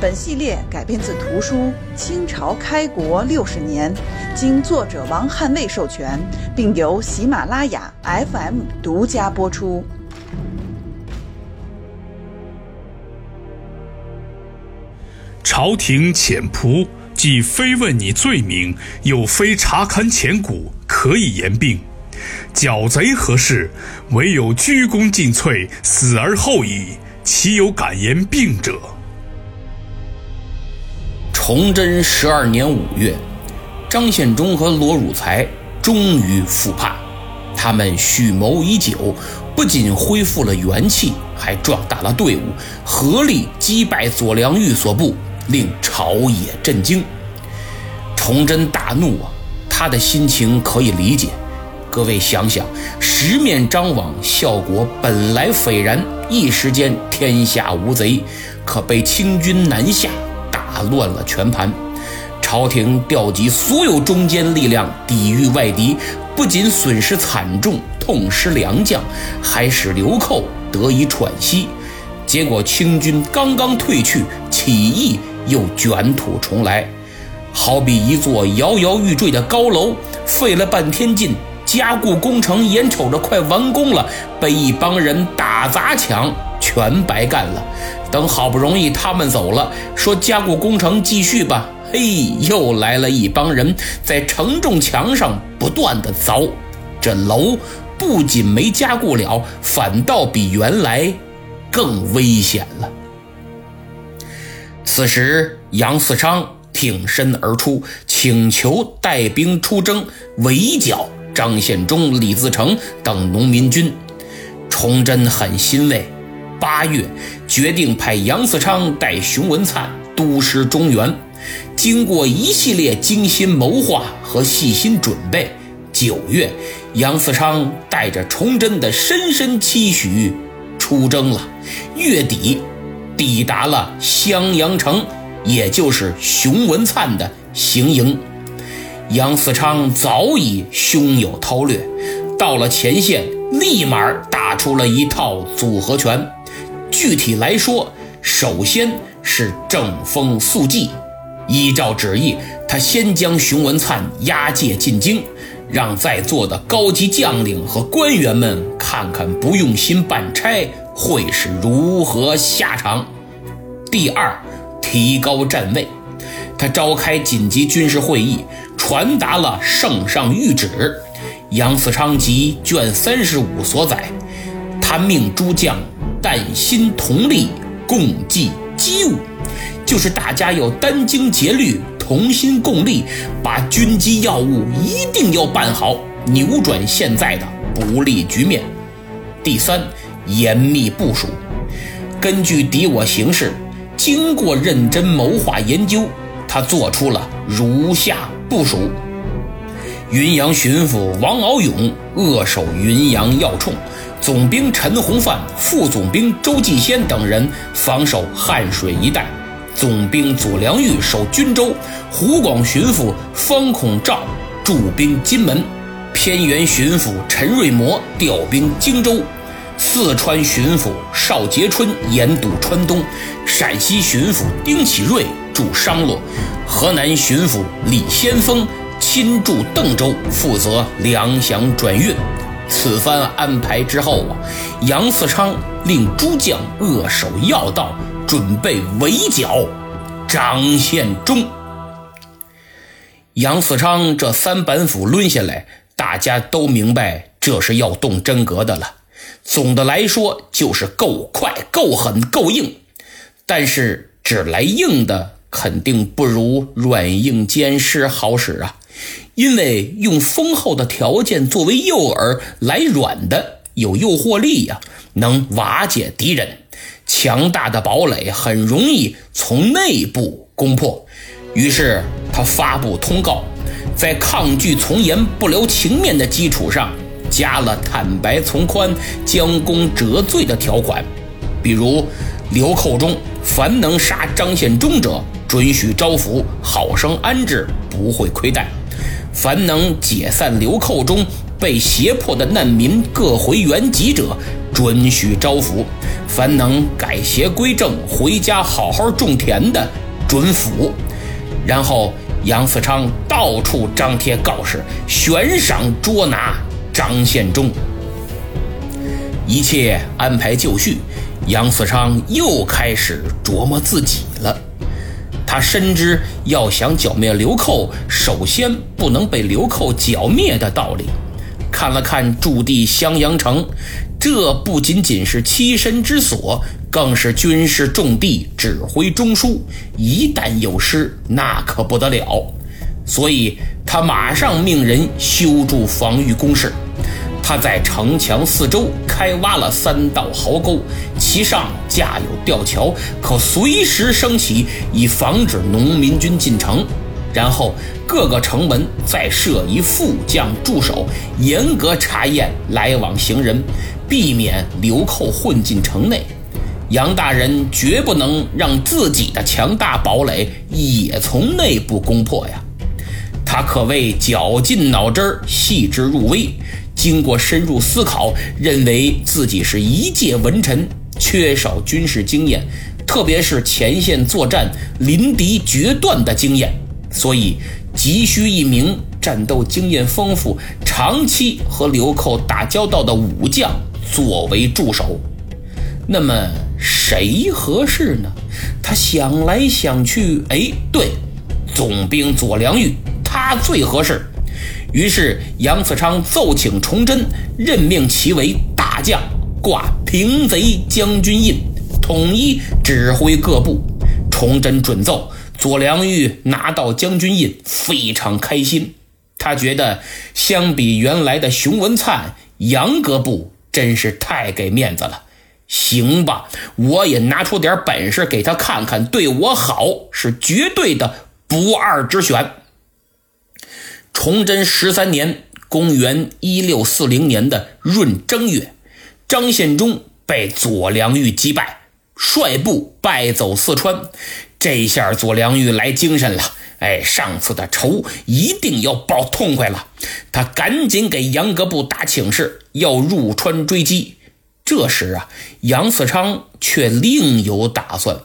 本系列改编自图书《清朝开国六十年》，经作者王汉卫授权，并由喜马拉雅 FM 独家播出。朝廷遣仆，既非问你罪名，又非查勘前古，可以言病。剿贼何事？唯有鞠躬尽瘁，死而后已，岂有敢言病者？崇祯十二年五月，张献忠和罗汝才终于复叛。他们蓄谋已久，不仅恢复了元气，还壮大了队伍，合力击败左良玉所部，令朝野震惊。崇祯大怒啊！他的心情可以理解。各位想想，十面张网，效果本来斐然，一时间天下无贼，可被清军南下。打乱了全盘，朝廷调集所有中坚力量抵御外敌，不仅损失惨重，痛失良将，还使流寇得以喘息。结果清军刚刚退去，起义又卷土重来，好比一座摇摇欲坠的高楼，费了半天劲，加固工程眼瞅着快完工了，被一帮人打砸抢，全白干了。等好不容易他们走了，说加固工程继续吧。嘿，又来了一帮人，在承重墙上不断的凿。这楼不仅没加固了，反倒比原来更危险了。此时，杨嗣昌挺身而出，请求带兵出征，围剿张献忠、李自成等农民军。崇祯很欣慰。八月，决定派杨嗣昌带熊文灿督师中原。经过一系列精心谋划和细心准备，九月，杨嗣昌带着崇祯的深深期许出征了。月底，抵达了襄阳城，也就是熊文灿的行营。杨嗣昌早已胸有韬略，到了前线，立马打出了一套组合拳。具体来说，首先是正风肃纪。依照旨意，他先将熊文灿押解进京，让在座的高级将领和官员们看看不用心办差会是如何下场。第二，提高站位。他召开紧急军事会议，传达了圣上谕旨。杨嗣昌及卷三十五所载，他命诸将。但心同力，共济机务，就是大家要殚精竭虑，同心共力，把军机要务一定要办好，扭转现在的不利局面。第三，严密部署，根据敌我形势，经过认真谋划研究，他做出了如下部署：云阳巡抚王敖勇扼守云阳要冲。总兵陈洪范、副总兵周继先等人防守汉水一带，总兵左良玉守均州，湖广巡抚方孔照驻兵金门，偏远巡抚陈瑞模调兵荆州，四川巡抚邵杰春严堵川东，陕西巡抚丁启瑞驻商洛，河南巡抚李先锋亲驻邓州，负责粮饷转运。此番安排之后啊，杨嗣昌令诸将扼守要道，准备围剿张献忠。杨嗣昌这三板斧抡下来，大家都明白这是要动真格的了。总的来说，就是够快、够狠、够硬。但是只来硬的，肯定不如软硬兼施好使啊。因为用丰厚的条件作为诱饵来软的有诱惑力呀，能瓦解敌人。强大的堡垒很容易从内部攻破。于是他发布通告，在抗拒从严、不留情面的基础上，加了坦白从宽、将功折罪的条款，比如流寇中凡能杀张献忠者，准许招抚，好生安置，不会亏待；凡能解散流寇中被胁迫的难民各回原籍者，准许招抚；凡能改邪归正、回家好好种田的，准抚。然后杨嗣昌到处张贴告示，悬赏捉拿张献忠。一切安排就绪，杨嗣昌又开始琢磨自己。他深知要想剿灭流寇，首先不能被流寇剿灭的道理。看了看驻地襄阳城，这不仅仅是栖身之所，更是军事重地，指挥中枢。一旦有失，那可不得了。所以他马上命人修筑防御工事。他在城墙四周开挖了三道壕沟，其上架有吊桥，可随时升起，以防止农民军进城。然后各个城门再设一副将驻守，严格查验来往行人，避免流寇混进城内。杨大人绝不能让自己的强大堡垒也从内部攻破呀！他可谓绞尽脑汁细致入微，经过深入思考，认为自己是一介文臣，缺少军事经验，特别是前线作战、临敌决断的经验。所以，急需一名战斗经验丰富、长期和流寇打交道的武将作为助手。那么谁合适呢？他想来想去，哎，对，总兵左良玉，他最合适。于是杨嗣昌奏请崇祯任命其为大将，挂平贼将军印，统一指挥各部。崇祯准奏。左良玉拿到将军印，非常开心。他觉得相比原来的熊文灿，杨格部真是太给面子了。行吧，我也拿出点本事给他看看，对我好是绝对的不二之选。崇祯十三年（公元一六四零年的闰正月），张献忠被左良玉击败，率部败走四川。这下左良玉来精神了，哎，上次的仇一定要报痛快了。他赶紧给杨格部打请示，要入川追击。这时啊，杨嗣昌却另有打算，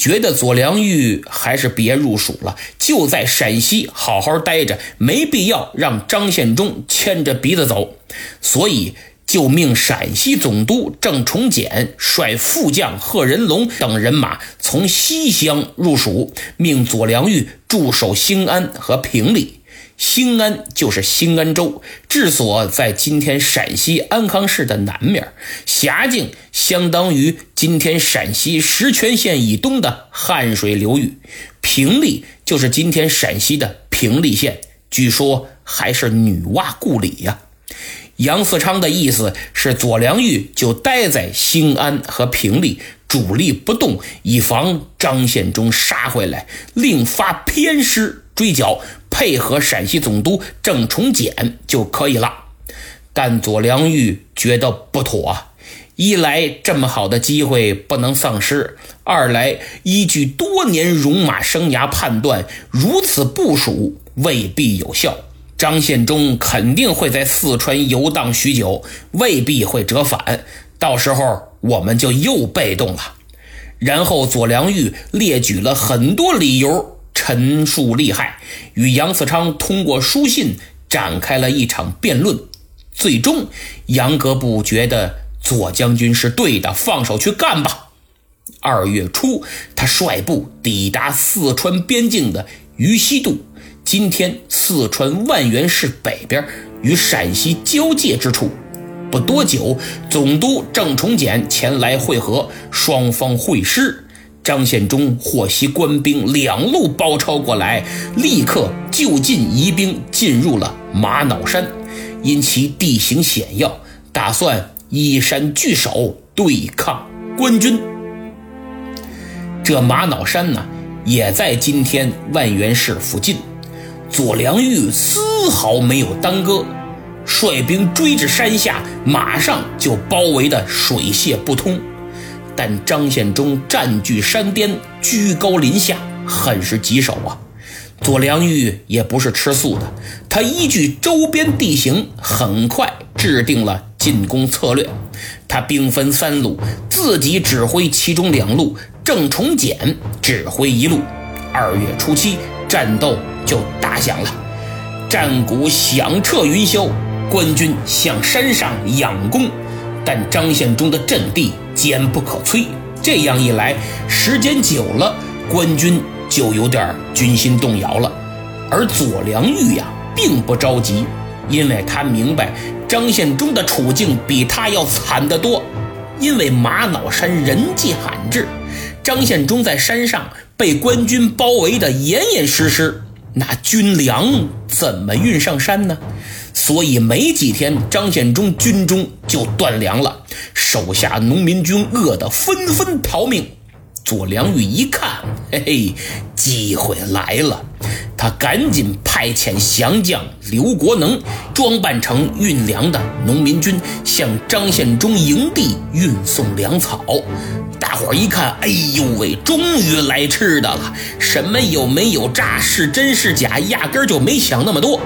觉得左良玉还是别入蜀了，就在陕西好好待着，没必要让张献忠牵着鼻子走，所以。就命陕西总督郑崇简率副将贺仁龙等人马从西乡入蜀，命左良玉驻守兴安和平里。兴安就是兴安州，治所在今天陕西安康市的南面，辖境相当于今天陕西石泉县以东的汉水流域。平利就是今天陕西的平利县，据说还是女娲故里呀。杨嗣昌的意思是，左良玉就待在兴安和平利，主力不动，以防张献忠杀回来，另发偏师追剿，配合陕西总督郑崇简就可以了。但左良玉觉得不妥，一来这么好的机会不能丧失，二来依据多年戎马生涯判断，如此部署未必有效。张献忠肯定会在四川游荡许久，未必会折返。到时候我们就又被动了。然后左良玉列举了很多理由，陈述利害，与杨嗣昌通过书信展开了一场辩论。最终，杨格部觉得左将军是对的，放手去干吧。二月初，他率部抵达四川边境的于西渡。今天四川万源市北边与陕西交界之处，不多久，总督郑崇简前来会合，双方会师。张献忠获悉官兵两路包抄过来，立刻就近移兵进入了玛瑙山，因其地形险要，打算依山据守对抗官军。这玛瑙山呢？也在今天万源市附近。左良玉丝毫没有耽搁，率兵追至山下，马上就包围的水泄不通。但张献忠占据山巅，居高临下，很是棘手啊。左良玉也不是吃素的，他依据周边地形，很快制定了进攻策略。他兵分三路，自己指挥其中两路，郑崇简指挥一路。二月初七，战斗就打响了，战鼓响彻云霄，官军向山上仰攻。但张献忠的阵地坚不可摧，这样一来，时间久了，官军。就有点军心动摇了，而左良玉呀，并不着急，因为他明白张献忠的处境比他要惨得多。因为玛瑙山人迹罕至，张献忠在山上被官军包围得严严实实，那军粮怎么运上山呢？所以没几天，张献忠军中就断粮了，手下农民军饿得纷纷逃命。左良玉一看，嘿嘿，机会来了！他赶紧派遣降将刘国能装扮成运粮的农民军，向张献忠营地运送粮草。大伙儿一看，哎呦喂，终于来吃的了！什么有没有诈，是真是假，压根儿就没想那么多。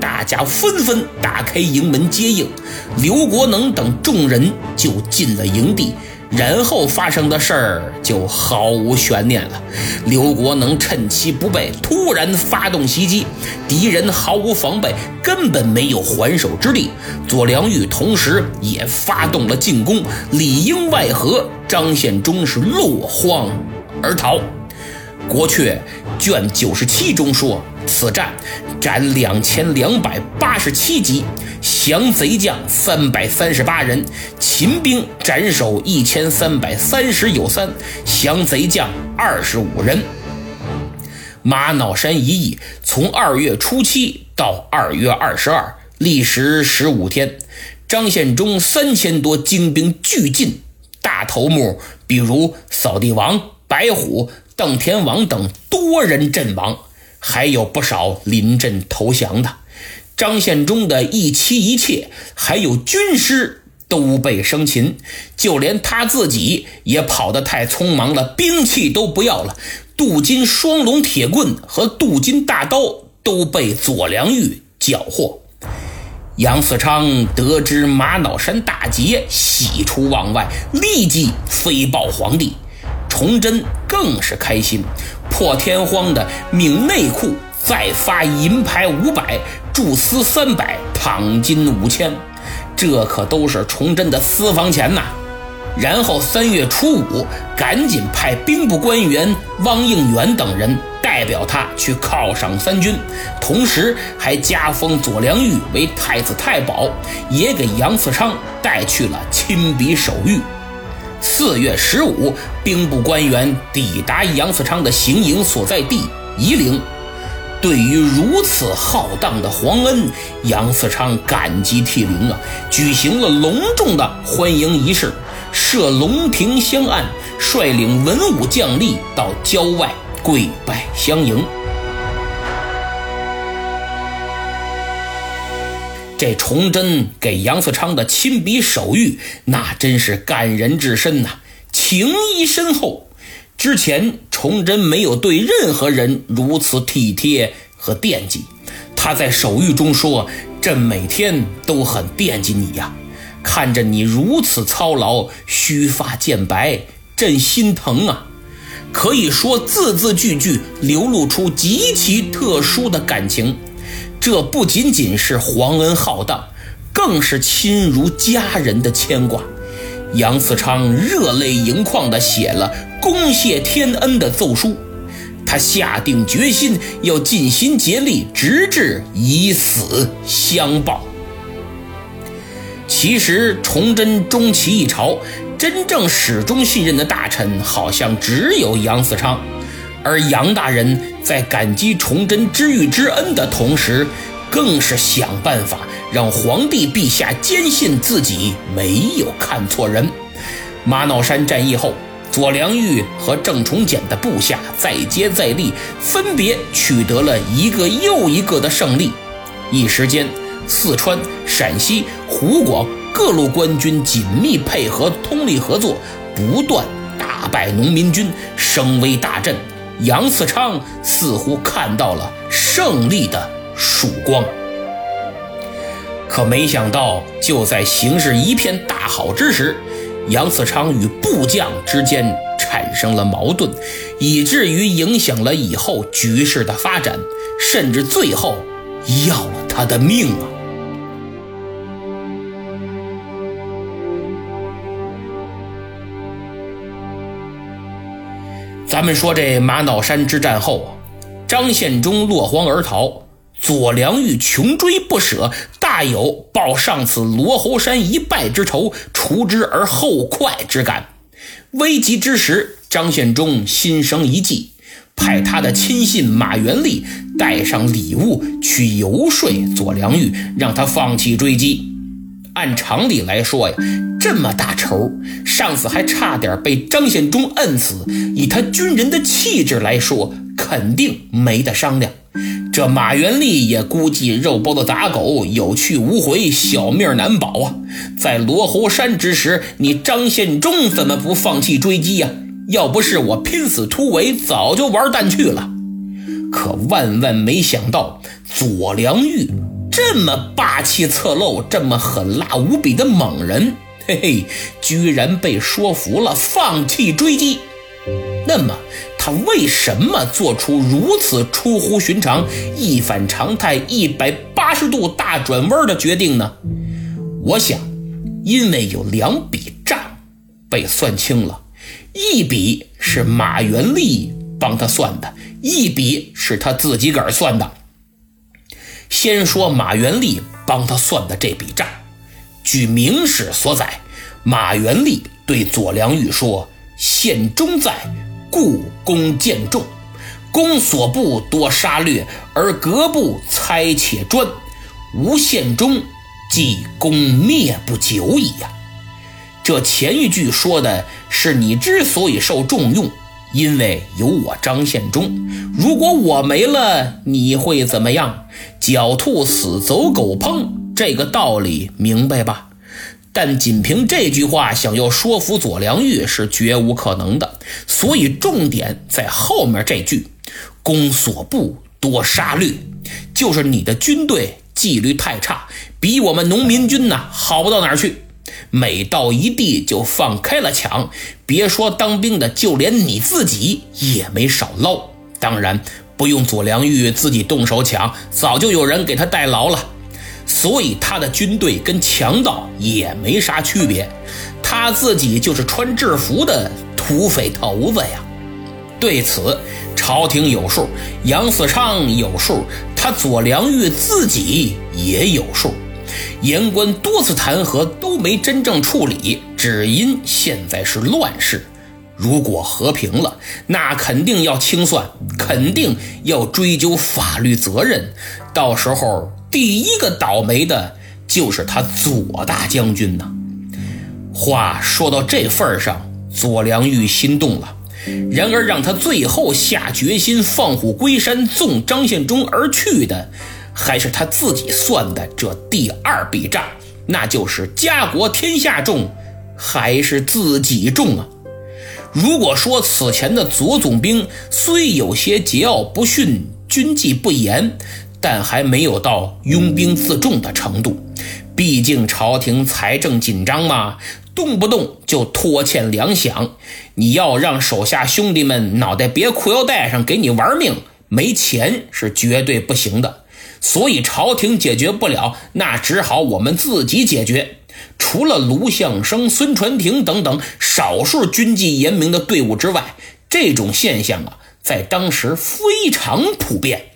大家纷纷打开营门接应，刘国能等众人就进了营地。然后发生的事儿就毫无悬念了。刘国能趁其不备，突然发动袭击，敌人毫无防备，根本没有还手之力。左良玉同时也发动了进攻，里应外合，张献忠是落荒而逃。《国阙》卷九十七中说。此战斩两千两百八十七级，降贼将三百三十八人，秦兵斩首一千三百三十有三，降贼将二十五人。玛瑙山一役从二月初七到二月二十二，历时十五天。张献忠三千多精兵俱尽，大头目比如扫地王、白虎、邓田王等多人阵亡。还有不少临阵投降的，张献忠的一妻一妾，还有军师都被生擒，就连他自己也跑得太匆忙了，兵器都不要了，镀金双龙铁棍和镀金大刀都被左良玉缴获。杨嗣昌得知玛瑙山大捷，喜出望外，立即飞报皇帝。崇祯更是开心。破天荒的命内库再发银牌五百，铸丝三百，躺金五千，这可都是崇祯的私房钱呐。然后三月初五，赶紧派兵部官员汪应元等人代表他去犒赏三军，同时还加封左良玉为太子太保，也给杨嗣昌带去了亲笔手谕。四月十五，兵部官员抵达杨嗣昌的行营所在地夷陵。对于如此浩荡的皇恩，杨嗣昌感激涕零啊！举行了隆重的欢迎仪式，设龙庭香案，率领文武将吏到郊外跪拜相迎。这崇祯给杨嗣昌的亲笔手谕，那真是感人至深呐，情谊深厚。之前崇祯没有对任何人如此体贴和惦记。他在手谕中说：“朕每天都很惦记你呀，看着你如此操劳，须发渐白，朕心疼啊。”可以说字字句句流露出极其特殊的感情。这不仅仅是皇恩浩荡，更是亲如家人的牵挂。杨嗣昌热泪盈眶地写了恭谢天恩的奏书，他下定决心要尽心竭力，直至以死相报。其实，崇祯终其一朝，真正始终信任的大臣，好像只有杨嗣昌。而杨大人在感激崇祯知遇之恩的同时，更是想办法让皇帝陛下坚信自己没有看错人。玛瑙山战役后，左良玉和郑重简的部下再接再厉，分别取得了一个又一个的胜利。一时间，四川、陕西、湖广各路官军紧密配合，通力合作，不断打败农民军，声威大振。杨嗣昌似乎看到了胜利的曙光。可没想到，就在形势一片大好之时，杨嗣昌与部将之间产生了矛盾，以至于影响了以后局势的发展，甚至最后要了他的命啊！咱们说这玛瑙山之战后，张献忠落荒而逃，左良玉穷追不舍。大有报上次罗侯山一败之仇，除之而后快之感。危急之时，张献忠心生一计，派他的亲信马元立带上礼物去游说左良玉，让他放弃追击。按常理来说呀，这么大仇，上次还差点被张献忠摁死，以他军人的气质来说，肯定没得商量。这马元立也估计肉包子打狗，有去无回，小命难保啊！在罗侯山之时，你张献忠怎么不放弃追击呀？要不是我拼死突围，早就玩蛋去了。可万万没想到，左良玉这么霸气侧漏、这么狠辣无比的猛人，嘿嘿，居然被说服了，放弃追击。那么。他为什么做出如此出乎寻常、一反常态、一百八十度大转弯的决定呢？我想，因为有两笔账被算清了，一笔是马元立帮他算的，一笔是他自己个儿算的。先说马元立帮他算的这笔账，据明史所载，马元立对左良玉说：“县中在。”故功渐重，公所部多杀掠，而各部猜且专，无献忠，即功灭不久矣呀。这前一句说的是你之所以受重用，因为有我张献忠。如果我没了，你会怎么样？狡兔死，走狗烹，这个道理明白吧？但仅凭这句话想要说服左良玉是绝无可能的，所以重点在后面这句：“攻所部多杀掠”，就是你的军队纪律太差，比我们农民军呢好不到哪儿去。每到一地就放开了抢，别说当兵的，就连你自己也没少捞。当然不用左良玉自己动手抢，早就有人给他代劳了。所以他的军队跟强盗也没啥区别，他自己就是穿制服的土匪头子呀。对此，朝廷有数，杨嗣昌有数，他左良玉自己也有数。言官多次弹劾都没真正处理，只因现在是乱世。如果和平了，那肯定要清算，肯定要追究法律责任，到时候。第一个倒霉的就是他左大将军呐。话说到这份上，左良玉心动了。然而让他最后下决心放虎归山，纵张献忠而去的，还是他自己算的这第二笔账，那就是家国天下重，还是自己重啊？如果说此前的左总兵虽有些桀骜不驯、军纪不严，但还没有到拥兵自重的程度，毕竟朝廷财政紧张嘛，动不动就拖欠粮饷。你要让手下兄弟们脑袋别裤腰带上给你玩命，没钱是绝对不行的。所以朝廷解决不了，那只好我们自己解决。除了卢象升、孙传庭等等少数军纪严明的队伍之外，这种现象啊，在当时非常普遍。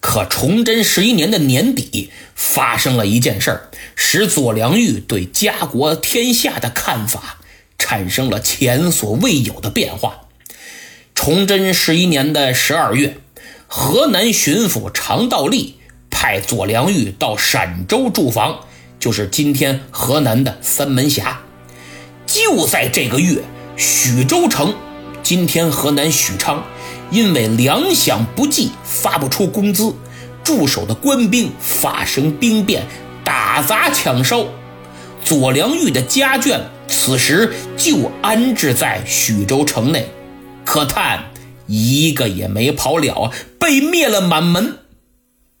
可崇祯十一年的年底，发生了一件事儿，使左良玉对家国天下的看法产生了前所未有的变化。崇祯十一年的十二月，河南巡抚常道立派左良玉到陕州驻防，就是今天河南的三门峡。就在这个月，许州城，今天河南许昌，因为粮饷不济，发不出工资，驻守的官兵发生兵变，打砸抢烧。左良玉的家眷此时就安置在许州城内，可叹一个也没跑了，被灭了满门。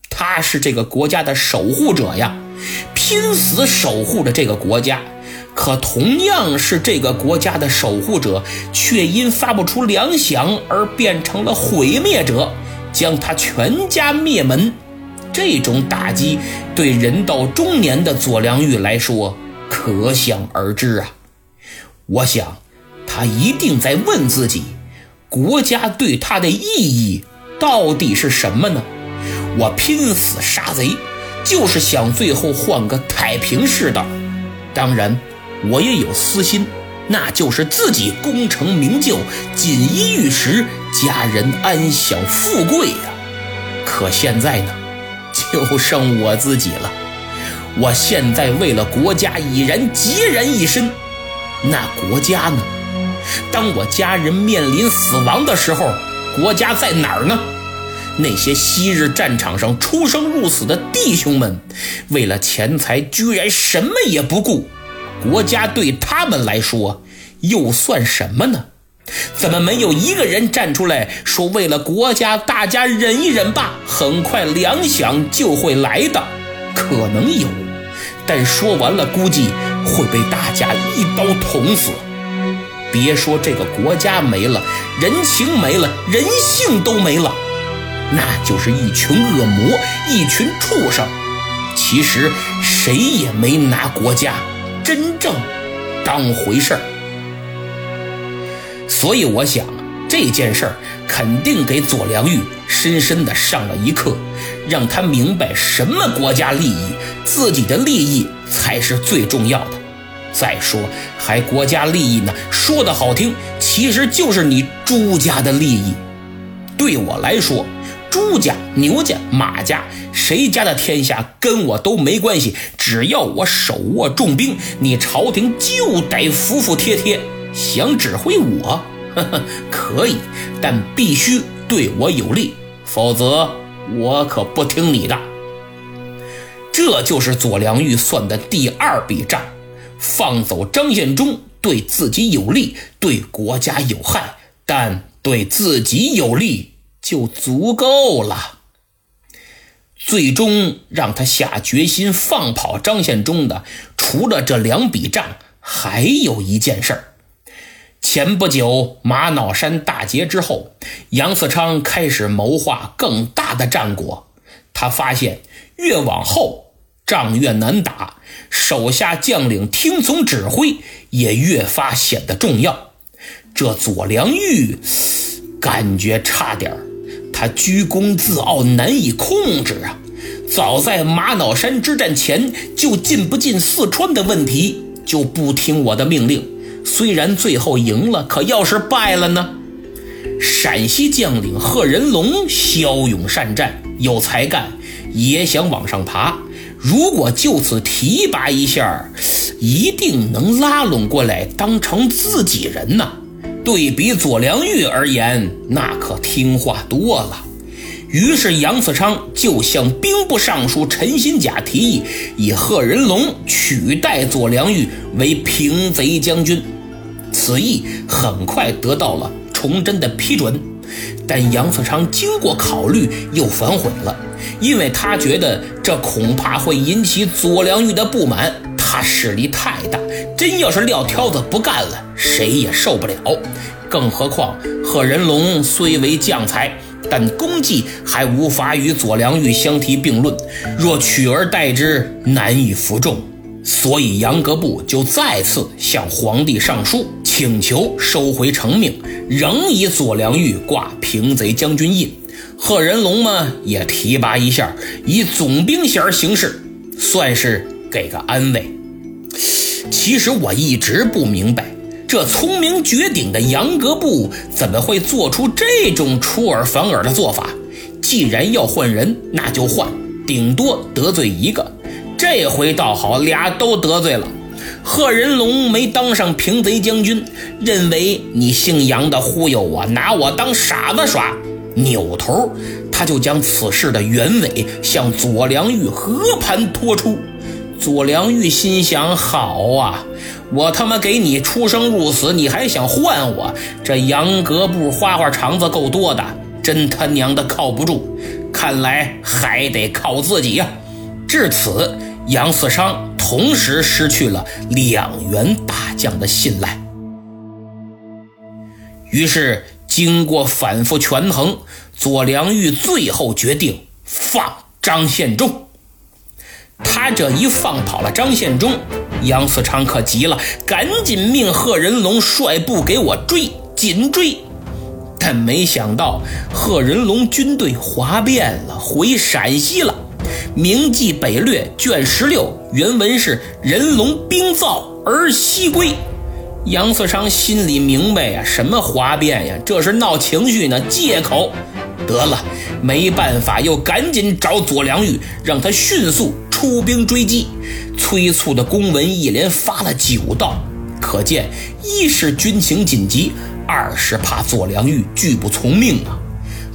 他是这个国家的守护者呀，拼死守护着这个国家。可同样是这个国家的守护者，却因发不出粮饷而变成了毁灭者，将他全家灭门。这种打击对人到中年的左良玉来说，可想而知啊。我想，他一定在问自己：国家对他的意义到底是什么呢？我拼死杀贼，就是想最后换个太平世道。当然。我也有私心，那就是自己功成名就、锦衣玉食、家人安享富贵呀。可现在呢，就剩我自己了。我现在为了国家已然孑然一身，那国家呢？当我家人面临死亡的时候，国家在哪儿呢？那些昔日战场上出生入死的弟兄们，为了钱财，居然什么也不顾。国家对他们来说又算什么呢？怎么没有一个人站出来说，为了国家，大家忍一忍吧，很快粮饷就会来的？可能有，但说完了，估计会被大家一刀捅死。别说这个国家没了，人情没了，人性都没了，那就是一群恶魔，一群畜生。其实谁也没拿国家。真正当回事儿，所以我想这件事儿肯定给左良玉深深的上了一课，让他明白什么国家利益，自己的利益才是最重要的。再说还国家利益呢，说的好听，其实就是你朱家的利益。对我来说。朱家、牛家、马家，谁家的天下跟我都没关系。只要我手握重兵，你朝廷就得服服帖帖。想指挥我，呵呵，可以，但必须对我有利，否则我可不听你的。这就是左良玉算的第二笔账：放走张献忠，对自己有利，对国家有害，但对自己有利。就足够了。最终让他下决心放跑张献忠的，除了这两笔账，还有一件事儿。前不久玛瑙山大捷之后，杨嗣昌开始谋划更大的战果。他发现越往后仗越难打，手下将领听从指挥也越发显得重要。这左良玉感觉差点儿。他居功自傲，难以控制啊！早在玛瑙山之战前就进不进四川的问题，就不听我的命令。虽然最后赢了，可要是败了呢？陕西将领贺人龙骁勇善战，有才干，也想往上爬。如果就此提拔一下，一定能拉拢过来，当成自己人呢。对比左良玉而言，那可听话多了。于是杨嗣昌就向兵部尚书陈新甲提议，以贺人龙取代左良玉为平贼将军。此意很快得到了崇祯的批准，但杨嗣昌经过考虑又反悔了，因为他觉得这恐怕会引起左良玉的不满。他势力太大，真要是撂挑子不干了，谁也受不了。更何况贺人龙虽为将才，但功绩还无法与左良玉相提并论。若取而代之，难以服众。所以杨格部就再次向皇帝上书，请求收回成命，仍以左良玉挂平贼将军印。贺人龙嘛，也提拔一下，以总兵衔行事，算是给个安慰。其实我一直不明白，这聪明绝顶的杨格布怎么会做出这种出尔反尔的做法？既然要换人，那就换，顶多得罪一个。这回倒好，俩都得罪了。贺人龙没当上平贼将军，认为你姓杨的忽悠我，拿我当傻子耍。扭头，他就将此事的原委向左良玉和盘托出。左良玉心想：好啊，我他妈给你出生入死，你还想换我？这杨格部花花肠子够多的，真他娘的靠不住。看来还得靠自己呀。至此，杨嗣昌同时失去了两员大将的信赖。于是，经过反复权衡，左良玉最后决定放张献忠。他这一放跑了张献忠，杨嗣昌可急了，赶紧命贺人龙率部给我追，紧追。但没想到，贺人龙军队哗变了，回陕西了。《明记北略》卷十六原文是：“人龙兵造而西归。”杨嗣昌心里明白呀，什么哗变呀？这是闹情绪呢，借口。得了，没办法，又赶紧找左良玉，让他迅速出兵追击。催促的公文一连发了九道，可见一是军情紧急，二是怕左良玉拒不从命啊。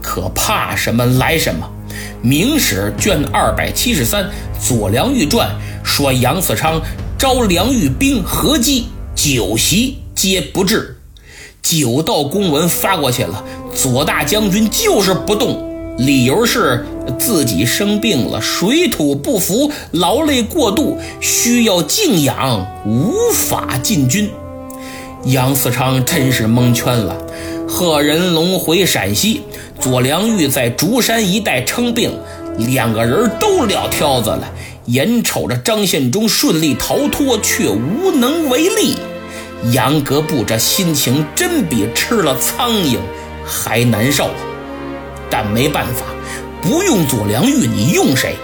可怕什么来什么。《明史》卷二百七十三《左良玉传》说，杨嗣昌招良玉兵合击酒席皆不至。九道公文发过去了，左大将军就是不动，理由是自己生病了，水土不服，劳累过度，需要静养，无法进军。杨嗣昌真是蒙圈了。贺人龙回陕西。左良玉在竹山一带称病，两个人都撂挑子了。眼瞅着张献忠顺利逃脱，却无能为力。杨格布这心情真比吃了苍蝇还难受。但没办法，不用左良玉，你用谁？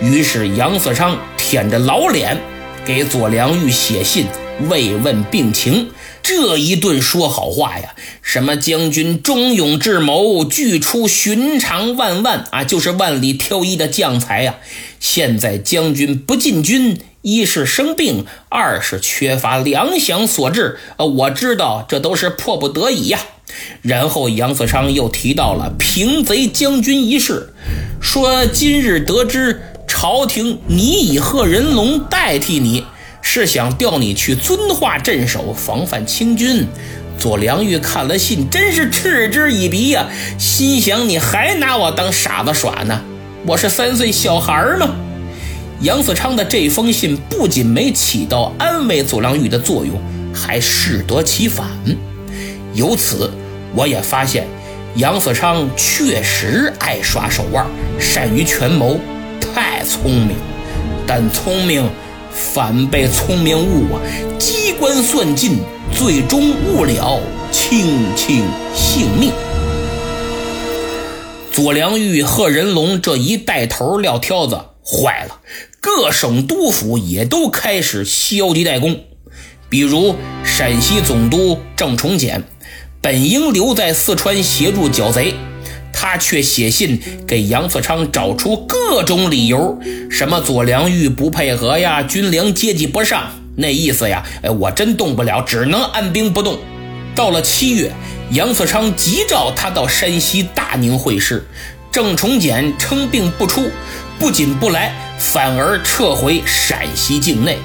于是杨嗣昌舔着老脸给左良玉写信慰问病情。这一顿说好话呀，什么将军忠勇智谋，俱出寻常万万啊，就是万里挑一的将才呀。现在将军不进军，一是生病，二是缺乏粮饷所致。呃，我知道这都是迫不得已呀。然后杨嗣昌又提到了平贼将军一事，说今日得知朝廷拟以贺人龙代替你。是想调你去遵化镇守，防范清军。左良玉看了信，真是嗤之以鼻呀，心想：你还拿我当傻子耍呢？我是三岁小孩吗？杨嗣昌的这封信不仅没起到安慰左良玉的作用，还适得其反。由此，我也发现杨嗣昌确实爱耍手腕，善于权谋，太聪明。但聪明。反被聪明误啊！机关算尽，最终误了卿卿性命。左良玉、贺人龙这一带头撂挑子，坏了，各省督府也都开始消极怠工。比如陕西总督郑崇简，本应留在四川协助剿贼。他却写信给杨嗣昌，找出各种理由，什么左良玉不配合呀，军粮接济不上，那意思呀，哎，我真动不了，只能按兵不动。到了七月，杨嗣昌急召他到山西大宁会师，郑崇简称病不出，不仅不来，反而撤回陕西境内。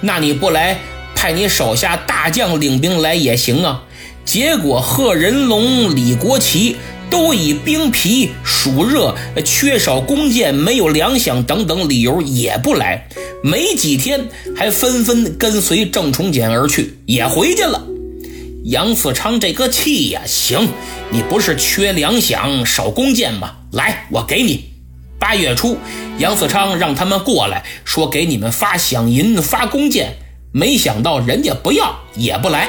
那你不来，派你手下大将领兵来也行啊。结果贺人龙、李国旗。都以兵疲、暑热、缺少弓箭、没有粮饷等等理由也不来，没几天还纷纷跟随郑崇简而去，也回去了。杨嗣昌这个气呀，行，你不是缺粮饷、少弓箭吗？来，我给你。八月初，杨嗣昌让他们过来，说给你们发饷银、发弓箭，没想到人家不要，也不来。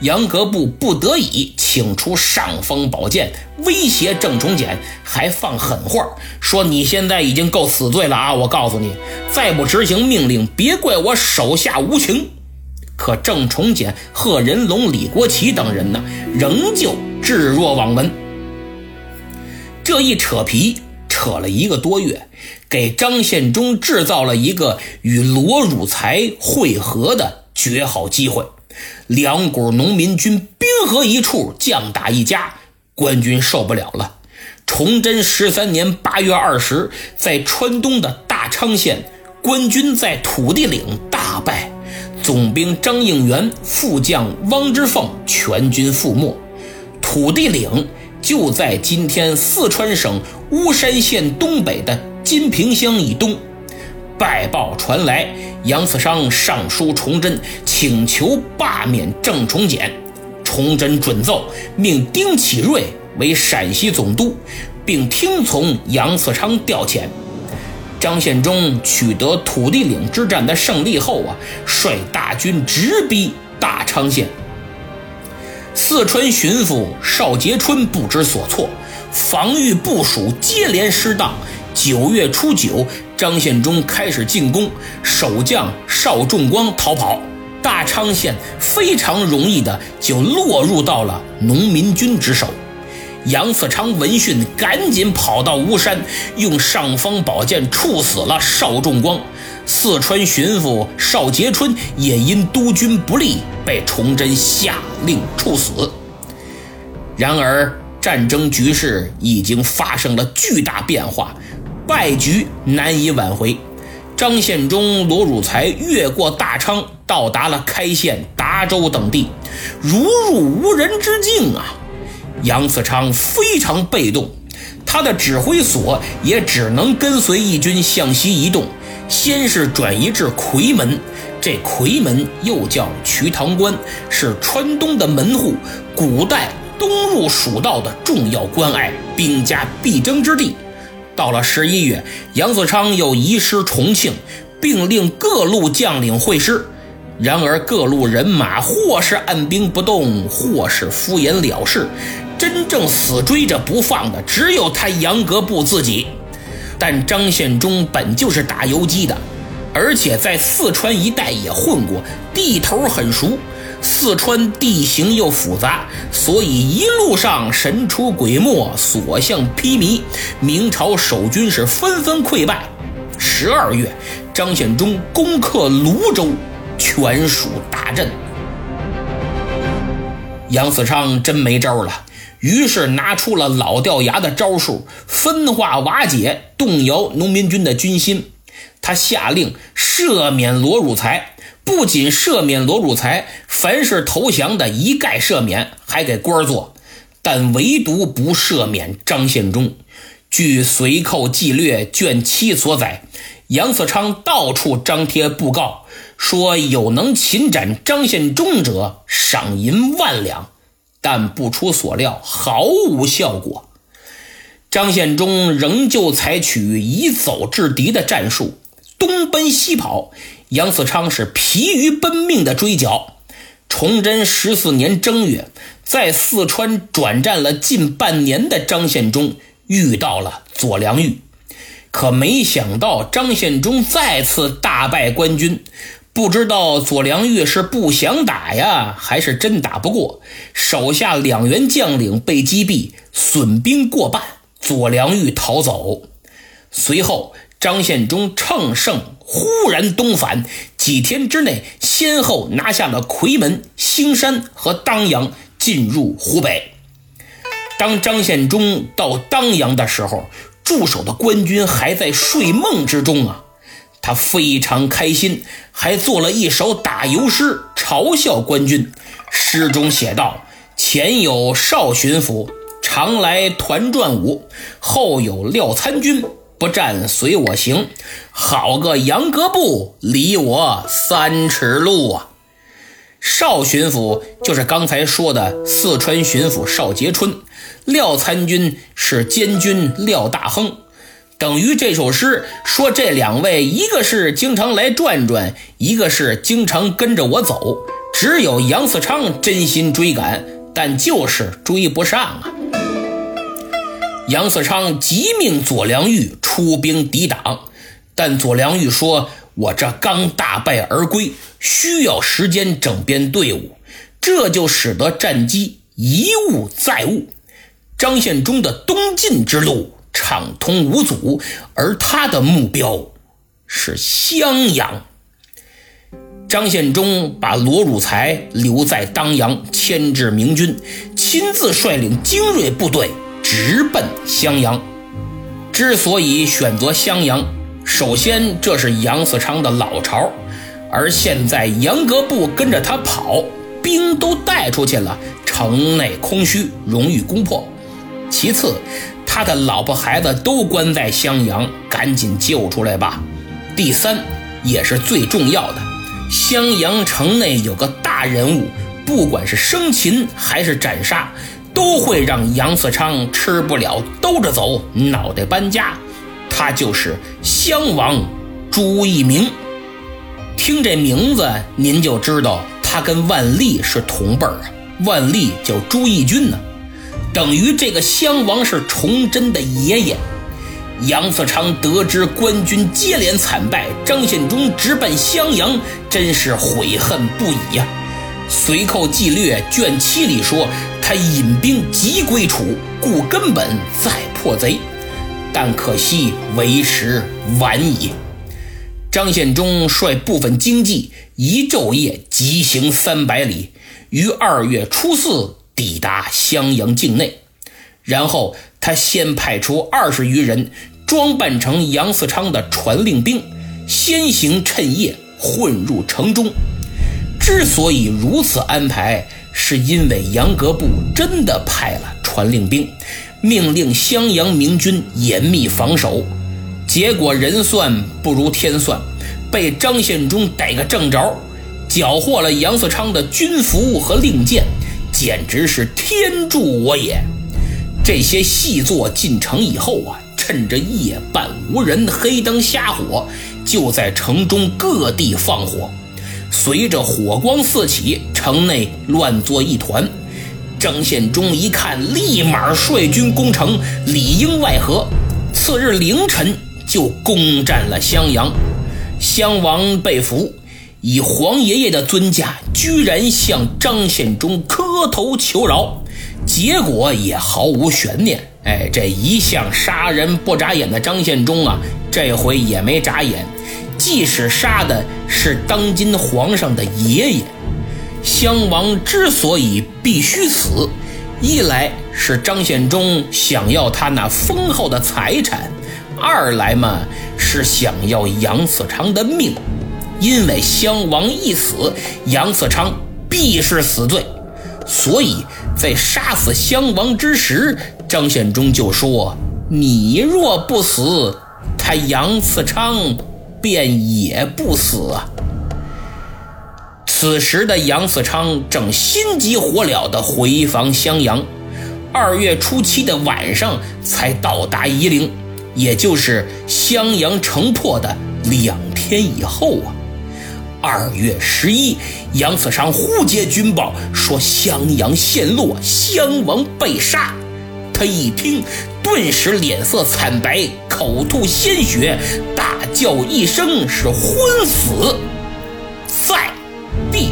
杨格布不得已请出尚方宝剑，威胁郑崇简，还放狠话，说你现在已经够死罪了啊！我告诉你，再不执行命令，别怪我手下无情。可郑崇简、贺人龙、李国旗等人呢，仍旧置若罔闻。这一扯皮，扯了一个多月，给张献忠制造了一个与罗汝才会合的绝好机会。两股农民军兵合一处，将打一家，官军受不了了。崇祯十三年八月二十，在川东的大昌县，官军在土地岭大败，总兵张应元、副将汪之凤全军覆没。土地岭就在今天四川省巫山县东北的金平乡以东。败报传来，杨嗣昌上书崇祯，请求罢免郑崇简。崇祯准奏，命丁启瑞为陕西总督，并听从杨嗣昌调遣。张献忠取得土地岭之战的胜利后啊，率大军直逼大昌县。四川巡抚邵杰春不知所措，防御部署接连失当。九月初九，张献忠开始进攻，守将邵仲光逃跑，大昌县非常容易的就落入到了农民军之手。杨嗣昌闻讯，赶紧跑到巫山，用尚方宝剑处死了邵仲光。四川巡抚邵杰春也因督军不力，被崇祯下令处死。然而，战争局势已经发生了巨大变化。败局难以挽回，张献忠、罗汝才越过大昌，到达了开县、达州等地，如入无人之境啊！杨嗣昌非常被动，他的指挥所也只能跟随义军向西移动，先是转移至夔门，这夔门又叫瞿塘关，是川东的门户，古代东入蜀道的重要关隘，兵家必争之地。到了十一月，杨嗣昌又移师重庆，并令各路将领会师。然而，各路人马或是按兵不动，或是敷衍了事，真正死追着不放的只有他杨格部自己。但张献忠本就是打游击的，而且在四川一带也混过，地头很熟。四川地形又复杂，所以一路上神出鬼没，所向披靡。明朝守军是纷纷溃败。十二月，张献忠攻克泸州，全属大震。杨嗣昌真没招了，于是拿出了老掉牙的招数，分化瓦解、动摇农民军的军心。他下令赦免罗汝才。不仅赦免罗汝才，凡是投降的一概赦免，还给官做，但唯独不赦免张献忠。据《随寇纪略》卷七所载，杨嗣昌到处张贴布告，说有能擒斩张献忠者，赏银万两。但不出所料，毫无效果。张献忠仍旧采取以走制敌的战术，东奔西跑。杨嗣昌是疲于奔命的追剿。崇祯十四年正月，在四川转战了近半年的张献忠遇到了左良玉，可没想到张献忠再次大败官军。不知道左良玉是不想打呀，还是真打不过？手下两员将领被击毙，损兵过半，左良玉逃走。随后。张献忠乘胜忽然东返，几天之内先后拿下了夔门、兴山和当阳，进入湖北。当张献忠到当阳的时候，驻守的官军还在睡梦之中啊！他非常开心，还做了一首打油诗嘲笑官军。诗中写道：“前有少巡抚，常来团转舞；后有廖参军。”不战随我行，好个杨格布，离我三尺路啊！邵巡抚就是刚才说的四川巡抚邵杰春，廖参军是监军廖大亨，等于这首诗说这两位，一个是经常来转转，一个是经常跟着我走，只有杨嗣昌真心追赶，但就是追不上啊。杨嗣昌急命左良玉出兵抵挡，但左良玉说：“我这刚大败而归，需要时间整编队伍。”这就使得战机一误再误，张献忠的东进之路畅通无阻，而他的目标是襄阳。张献忠把罗汝才留在当阳，牵制明军，亲自率领精锐部队直奔襄阳。之所以选择襄阳，首先这是杨嗣昌的老巢，而现在杨格部跟着他跑，兵都带出去了，城内空虚，容易攻破。其次，他的老婆孩子都关在襄阳，赶紧救出来吧。第三，也是最重要的，襄阳城内有个大人物，不管是生擒还是斩杀。都会让杨嗣昌吃不了兜着走，脑袋搬家。他就是襄王朱一鸣。听这名字，您就知道他跟万历是同辈儿啊。万历叫朱翊钧呢，等于这个襄王是崇祯的爷爷。杨嗣昌得知官军接连惨败，张献忠直奔襄阳，真是悔恨不已呀。《随寇纪略》卷七里说。他引兵急归楚，故根本再破贼，但可惜为时晚矣。张献忠率部分精骑一昼夜急行三百里，于二月初四抵达襄阳境内。然后他先派出二十余人，装扮成杨嗣昌的传令兵，先行趁夜混入城中。之所以如此安排。是因为杨格部真的派了传令兵，命令襄阳明军严密防守，结果人算不如天算，被张献忠逮个正着，缴获了杨嗣昌的军服和令箭，简直是天助我也！这些细作进城以后啊，趁着夜半无人、黑灯瞎火，就在城中各地放火。随着火光四起，城内乱作一团。张献忠一看，立马率军攻城，里应外合。次日凌晨就攻占了襄阳。襄王被俘，以皇爷爷的尊驾，居然向张献忠磕头求饶，结果也毫无悬念。哎，这一向杀人不眨眼的张献忠啊，这回也没眨眼。即使杀的是当今皇上的爷爷，襄王之所以必须死，一来是张献忠想要他那丰厚的财产，二来嘛是想要杨嗣昌的命，因为襄王一死，杨嗣昌必是死罪，所以在杀死襄王之时，张献忠就说：“你若不死，他杨嗣昌。”便也不死啊！此时的杨嗣昌正心急火燎地回防襄阳，二月初七的晚上才到达夷陵，也就是襄阳城破的两天以后啊。二月十一，杨嗣昌忽接军报，说襄阳陷落，襄王被杀。他一听，顿时脸色惨白，口吐鲜血，大叫一声：“是昏死在地！”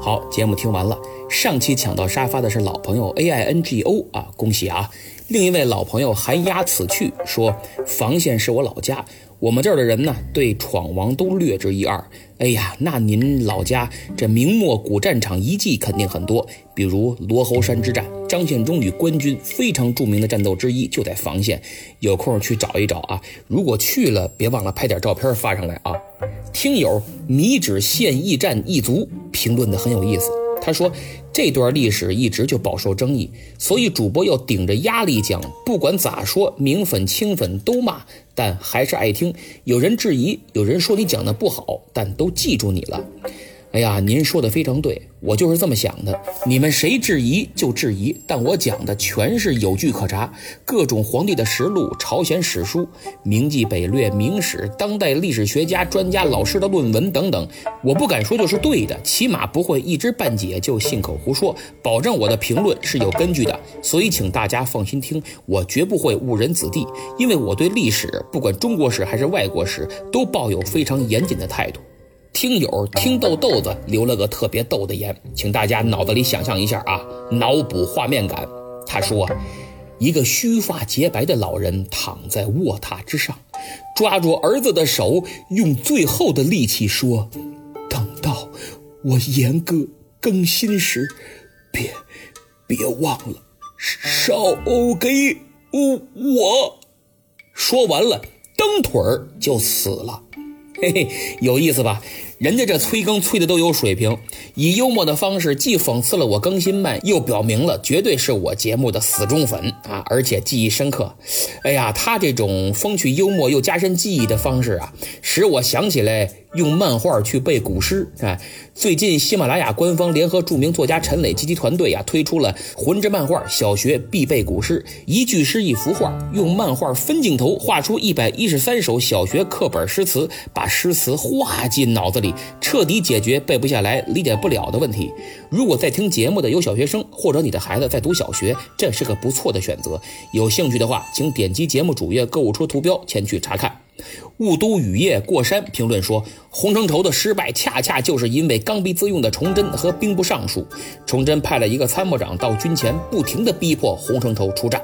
好，节目听完了。上期抢到沙发的是老朋友 A I N G O 啊，恭喜啊！另一位老朋友寒鸦此去说：“房县是我老家，我们这儿的人呢，对闯王都略知一二。哎呀，那您老家这明末古战场遗迹肯定很多，比如罗侯山之战，张献忠与官军非常著名的战斗之一就在房县，有空去找一找啊。如果去了，别忘了拍点照片发上来啊。”听友米脂县驿站一族评论的很有意思，他说。这段历史一直就饱受争议，所以主播要顶着压力讲，不管咋说，明粉清粉都骂，但还是爱听。有人质疑，有人说你讲的不好，但都记住你了。哎呀，您说的非常对，我就是这么想的。你们谁质疑就质疑，但我讲的全是有据可查，各种皇帝的实录、朝鲜史书、明记北略、明史、当代历史学家、专家、老师的论文等等。我不敢说就是对的，起码不会一知半解就信口胡说，保证我的评论是有根据的。所以，请大家放心听，我绝不会误人子弟，因为我对历史，不管中国史还是外国史，都抱有非常严谨的态度。听友听豆豆子留了个特别逗的言，请大家脑子里想象一下啊，脑补画面感。他说，一个须发洁白的老人躺在卧榻之上，抓住儿子的手，用最后的力气说：“等到我严歌更新时，别别忘了烧给我。”说完了，蹬腿儿就死了。嘿嘿，有意思吧？人家这催更催的都有水平，以幽默的方式既讽刺了我更新慢，又表明了绝对是我节目的死忠粉啊，而且记忆深刻。哎呀，他这种风趣幽默又加深记忆的方式啊，使我想起来用漫画去背古诗啊。最近喜马拉雅官方联合著名作家陈磊及其团队呀，推出了魂之漫画小学必背古诗，一句诗一幅画，用漫画分镜头画出一百一十三首小学课本诗词，把诗词画进脑子里，彻底解决背不下来、理解不了的问题。如果在听节目的有小学生，或者你的孩子在读小学，这是个不错的选择。有兴趣的话，请点击节目主页购物车图标前去查看。雾都雨夜过山评论说，洪承畴的失败恰恰就是因为刚愎自用的崇祯和兵部尚书。崇祯派了一个参谋长到军前，不停地逼迫洪承畴出战。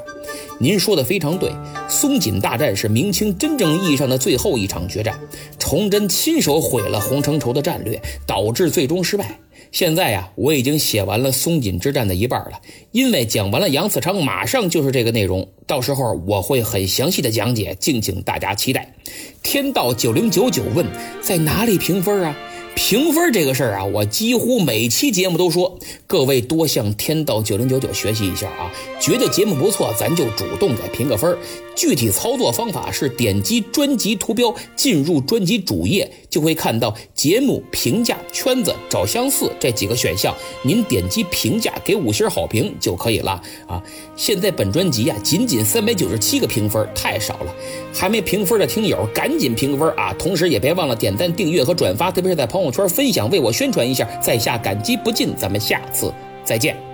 您说的非常对，松锦大战是明清真正意义上的最后一场决战，崇祯亲手毁了洪承畴的战略，导致最终失败。现在呀，我已经写完了松锦之战的一半了，因为讲完了杨嗣昌，马上就是这个内容，到时候我会很详细的讲解，敬请大家期待。天道九零九九问，在哪里评分啊？评分这个事儿啊，我几乎每期节目都说，各位多向天道九零九九学习一下啊。觉得节目不错，咱就主动给评个分具体操作方法是点击专辑图标，进入专辑主页，就会看到节目评价圈子找相似这几个选项。您点击评价，给五星好评就可以了啊。现在本专辑呀，仅仅三百九十七个评分，太少了。还没评分的听友，赶紧评个分啊！同时也别忘了点赞、订阅和转发，特别是在朋友圈分享，为我宣传一下。在下感激不尽，咱们下次再见。